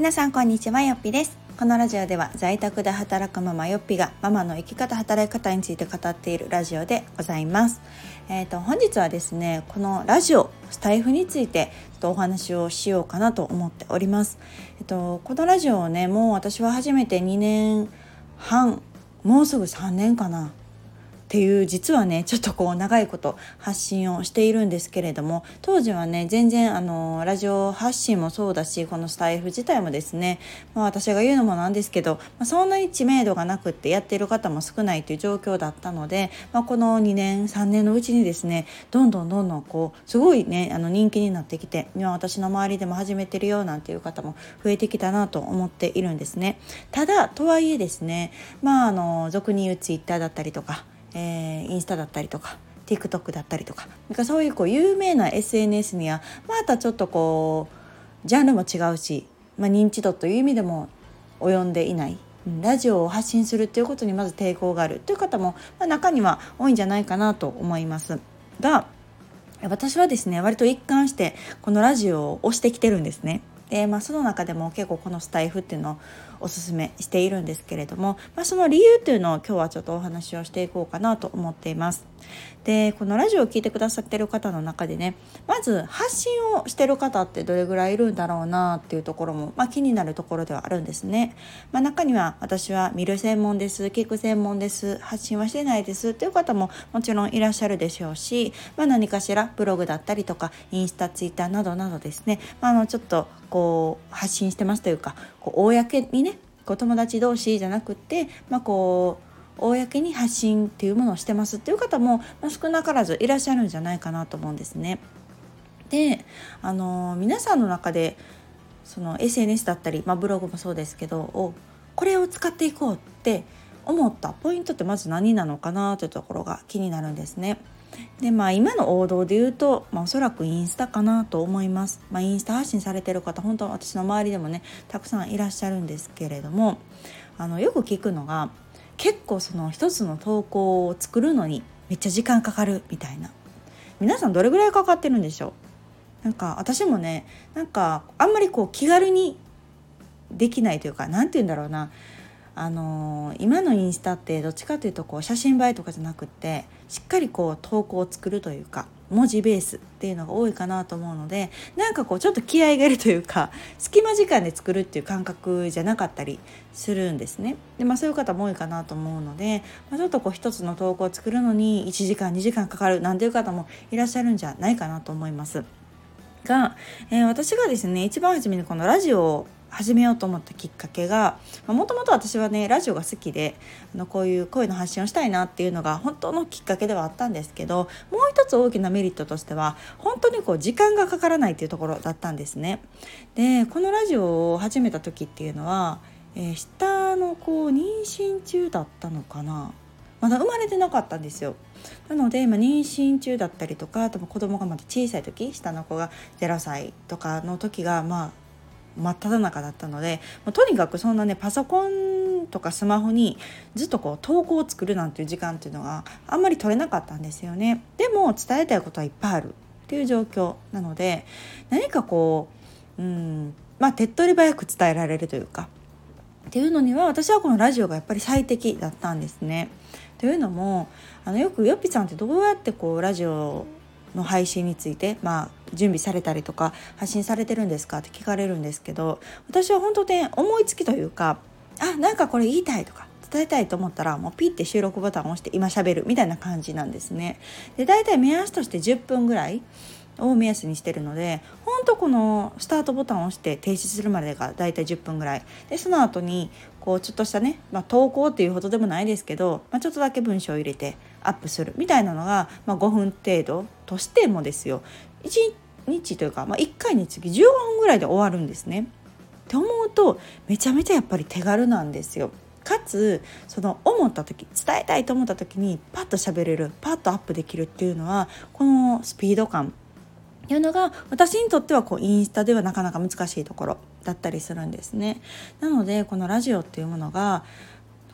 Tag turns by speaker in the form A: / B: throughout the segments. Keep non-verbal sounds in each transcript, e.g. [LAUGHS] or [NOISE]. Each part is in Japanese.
A: 皆さんこんにちはよっぴです。このラジオでは在宅で働くママよっぴがママの生き方働き方について語っているラジオでございます。えーと、本日はですねこのラジオスタイフについてちょっとお話をしようかなと思っております。えっ、ー、とこのラジオをねもう私は初めて2年半もうすぐ3年かな。っていう実はねちょっとこう長いこと発信をしているんですけれども当時はね全然あのラジオ発信もそうだしこのスタイフ自体もですね、まあ、私が言うのもなんですけど、まあ、そんなに知名度がなくってやってる方も少ないという状況だったので、まあ、この2年3年のうちにですねどんどんどんどんこうすごいねあの人気になってきて今私の周りでも始めてるよなんていう方も増えてきたなと思っているんですね。ただとはいえですねまああの俗に言うツイッターだったりとかえー、インスタだったりとか TikTok だったりとかなんかそういうこう有名な SNS にはまたちょっとこうジャンルも違うし、まあ、認知度という意味でも及んでいないラジオを発信するっていうことにまず抵抗があるという方も、まあ、中には多いんじゃないかなと思いますが私はですね割と一貫してこのラジオを推してきてるんですね。で、まあ、その中でも結構このスタイフっていうのをおすすめしているんですけれども、まあ、その理由っていうのを今日はちょっとお話をしていこうかなと思っています。でこのラジオを聴いてくださってる方の中でねまず発信をしてる方ってどれぐらいいるんだろうなっていうところも、まあ、気になるところではあるんですね。まあ、中には私は見る専門です聞く専門です発信はしてないですっていう方ももちろんいらっしゃるでしょうし、まあ、何かしらブログだったりとかインスタツイッターなどなどですね、まあ、あのちょっとこう発信してますというかこう公にねこう友達同士じゃなくて、まあ、こう公に発信っていうものをしてますっていう方も、少なからずいらっしゃるんじゃないかなと思うんですね。で、あの、皆さんの中でその SNS だったり、まあ、ブログもそうですけどをこれを使っていこうって思ったポイントってまず何なのかなというところが気になるんですね。でまあ今の王道で言うと、まあ、おそらくインスタかなと思います、まあ、インスタ発信されてる方本当私の周りでもねたくさんいらっしゃるんですけれどもあのよく聞くのが結構その一つの投稿を作るのにめっちゃ時間かかるみたいな。皆さんどれぐらいかかってるんでしょう？なんか私もねなんかあんまりこう気軽にできないというか何て言うんだろうな。あのー、今のインスタってどっちかというとこう写真映えとかじゃなくってしっかりこう投稿を作るというか文字ベースっていうのが多いかなと思うのでなんかこうちょっと気合いがいるというか [LAUGHS] 隙間時間で作るっていう感覚じゃなかったりするんですね。でまあそういう方も多いかなと思うので、まあ、ちょっとこう一つの投稿を作るのに1時間2時間かかるなんていう方もいらっしゃるんじゃないかなと思います。が、えー、私がですね一番初めにこのラジオ始めようと思ったきっかけがもともと私はねラジオが好きであのこういう声の発信をしたいなっていうのが本当のきっかけではあったんですけどもう一つ大きなメリットとしては本当にこう時間がかからないっていうところだったんですね。でこのラジオを始めた時っていうのは、えー、下の子妊娠中だったのかなまだ生まれてなかったんですよ。なので今妊娠中だったりとか多分子供がまだ小さい時下の子が0歳とかの時がまあ真っ只中だったのでとにかくそんなねパソコンとかスマホにずっとこう投稿を作るなんていう時間っていうのがあんまり取れなかったんですよね。でも伝えたいことはいっぱいあるっていう状況なので何かこううんまあ手っ取り早く伝えられるというかっていうのには私はこのラジオがやっぱり最適だったんですね。というのもあのよくよっぴさんってどうやってこうラジオの配信について、まあ、準備されたりとか発信されてるんですか？って聞かれるんですけど私は本当ね思いつきというかあなんかこれ言いたいとか伝えたいと思ったらもうピッて収録ボタンを押して今しゃべるみたいな感じなんですね。で大体目安として10分ぐらいを目安にしてるのでほんとこのスタートボタンを押して停止するまでが大体10分ぐらい。でその後にこうちょっとしたね、まあ、投稿っていうほどでもないですけど、まあ、ちょっとだけ文章を入れてアップするみたいなのが、まあ、5分程度としてもですよ。日というか、まあ、1回につき15分ぐらいで終わるんですね。って思うとめちゃめちゃやっぱり手軽なんですよ。かつその思った時伝えたいと思った時にパッと喋れるパッとアップできるっていうのはこのスピード感っていうのが私にとってはこうインスタではなかなか難しいところだったりするんですね。なのでこのラジオっていうものが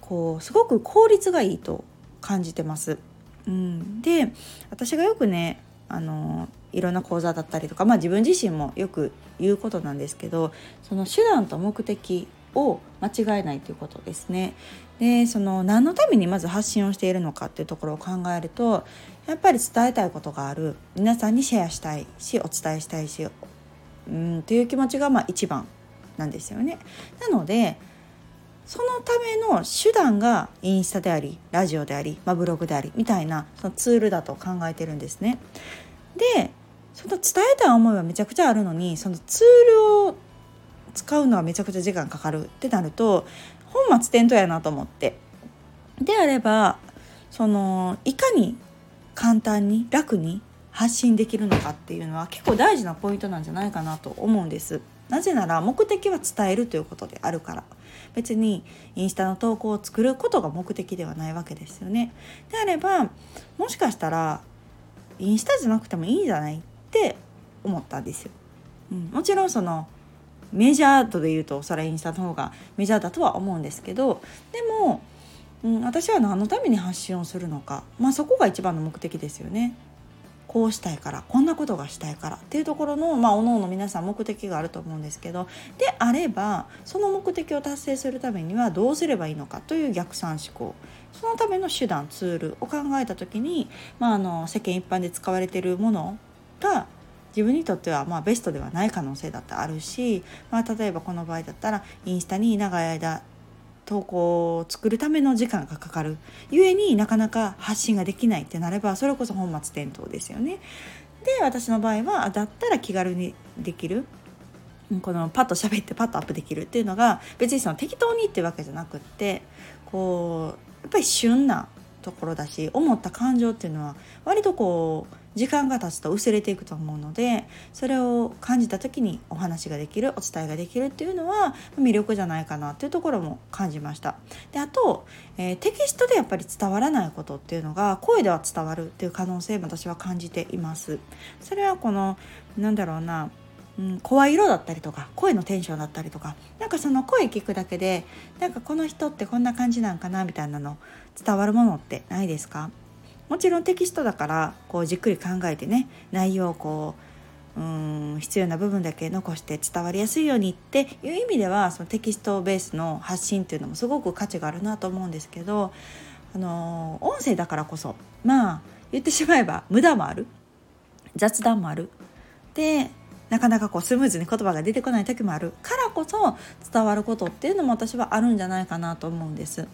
A: こうすごく効率がいいと感じてます。うん、で私がよくねあのいろんな講座だったりとか、まあ、自分自身もよく言うことなんですけどその手段と目的を間違えないということですね。でその何のためにまず発信をしているのかっていうところを考えるとやっぱり伝えたいことがある皆さんにシェアしたいしお伝えしたいしうんという気持ちがまあ一番なんですよね。なのでそのための手段がインスタでありラジオであり、まあ、ブログでありみたいなそのツールだと考えてるんですね。でその伝えたい思いはめちゃくちゃあるのにそのツールを使うのはめちゃくちゃ時間かかるってなると本末転倒やなと思ってであればそのいかに簡単に楽に発信できるのかっていうのは結構大事なポイントなんじゃないかなと思うんです。なぜなら目的は伝えるということであるから別にインスタの投稿を作ることが目的ではないわけですよね。であればもしかしたらインスタじゃなくてもいいんじゃないって思ったんですよ。うん、もちろんそのメジャー度で言うとそれはインスタの方がメジャーだとは思うんですけどでも、うん、私は何のために発信をするのか、まあ、そこが一番の目的ですよね。こうしたいからこんなことがしたいからっていうところのまあ各々皆さん目的があると思うんですけどであればその目的を達成するためにはどうすればいいのかという逆算思考。そのための手段ツールを考えた時に、まあ、あの世間一般で使われているものが自分にとってはまベストではない可能性だってあるし、まあ、例えばこの場合だったらインスタに長い間投稿を作るための時間がかかるゆえになかなか発信ができないってなればそれこそ本末転倒ですよね。で私の場合はだったら気軽にできるこのパッと喋ってパッとアップできるっていうのが別にその適当にっていうわけじゃなくってこうやっぱり旬なところだし思った感情っていうのは割とこう時間が経つと薄れていくと思うのでそれを感じた時にお話ができるお伝えができるっていうのは魅力じゃないかなっていうところも感じました。であと、えー、テキストでやっぱり伝わらないことっていうのが声では伝わるっていう可能性も私は感じています。それはこのなんだろうなうん、声色だったりとか声のテンションだったりとかなんかその声聞くだけでなんかこの人ってこんな感じなんかなみたいなの伝わるものってないですか？もちろんテキストだからこうじっくり考えてね内容をこううん必要な部分だけ残して伝わりやすいようにっていう意味ではそのテキストベースの発信っていうのもすごく価値があるなと思うんですけどあの音声だからこそまあ言ってしまえば無駄もある雑談もあるでなかなかこうスムーズに言葉が出てこない時もあるからこそ伝わることっていうのも私はあるんじゃないかなと思うんです。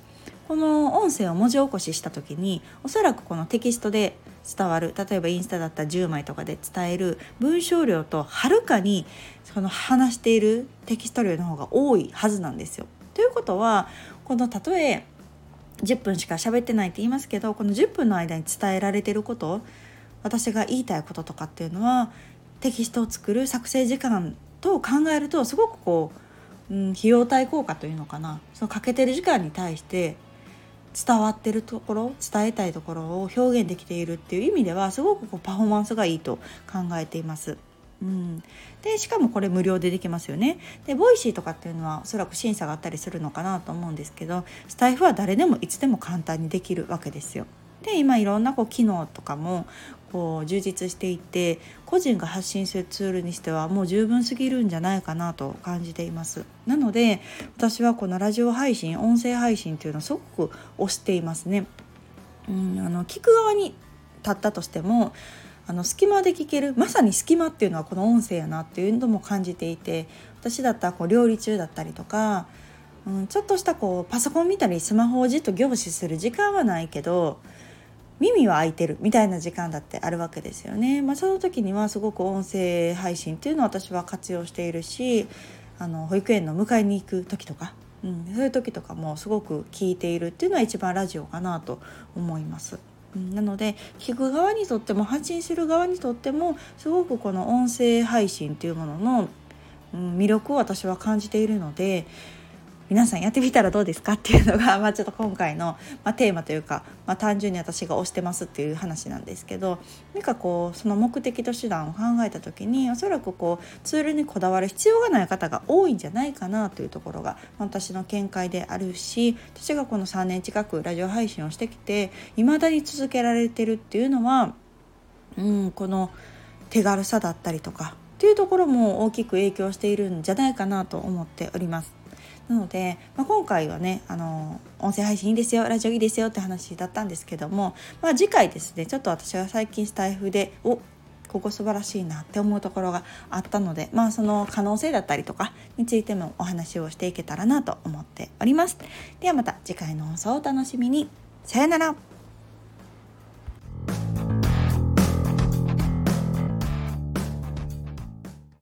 A: この音声を文字起こしした時におそらくこのテキストで伝わる例えばインスタだったら10枚とかで伝える文章量とはるかにその話しているテキスト量の方が多いはずなんですよ。ということはこの例え10分しか喋ってないって言いますけどこの10分の間に伝えられてること私が言いたいこととかっていうのはテキストを作る作成時間と考えるとすごくこう、うん、費用対効果というのかなそのかけてる時間に対して伝わってるところ伝えたいところを表現できているっていう意味ではすごくこうパフォーマンスがいいと考えています。うん、でしかもこれ無料でできますよね。で Voicy とかっていうのはおそらく審査があったりするのかなと思うんですけどスタエフは誰でもいつでも簡単にできるわけですよ。で今いろんなこう機能とかもこう充実していて個人が発信するツールにしてはもう十分すぎるんじゃないかなと感じています。なので私はこのラジオ配信音声配信というのをすごく推していますね。うんあの聞く側に立ったとしてもあの隙間で聞けるまさに隙間っていうのはこの音声やなっていうのも感じていて私だったらこう料理中だったりとか、うん、ちょっとしたこうパソコン見たりスマホをじっと凝視する時間はないけど耳は開いてるみたいな時間だってあるわけですよね。まあ、その時にはすごく音声配信っていうのを私は活用しているしあの保育園の迎えに行く時とか、うん、そういう時とかもすごく聞いているっていうのは一番ラジオかなと思います。なので聞く側にとっても発信する側にとってもすごくこの音声配信っていうものの魅力を私は感じているので皆さんやってみたらどうですかっていうのが、[LAUGHS] まあ、ちょっと今回の、まあ、テーマというか、まあ、単純に私が推してますっていう話なんですけど何かこうその目的と手段を考えた時におそらくこうツールにこだわる必要がない方が多いんじゃないかなというところが私の見解であるし私がこの3年近くラジオ配信をしてきて未だに続けられてるっていうのはうん、この手軽さだったりとかっていうところも大きく影響しているんじゃないかなと思っております。なので、まあ、今回はねあの音声配信いいですよラジオいいですよって話だったんですけども、まあ、次回ですねちょっと私は最近スタイフでおここ素晴らしいなって思うところがあったのでまあその可能性だったりとかについてもお話をしていけたらなと思っております。ではまた次回の放送をお楽しみに。さよなら。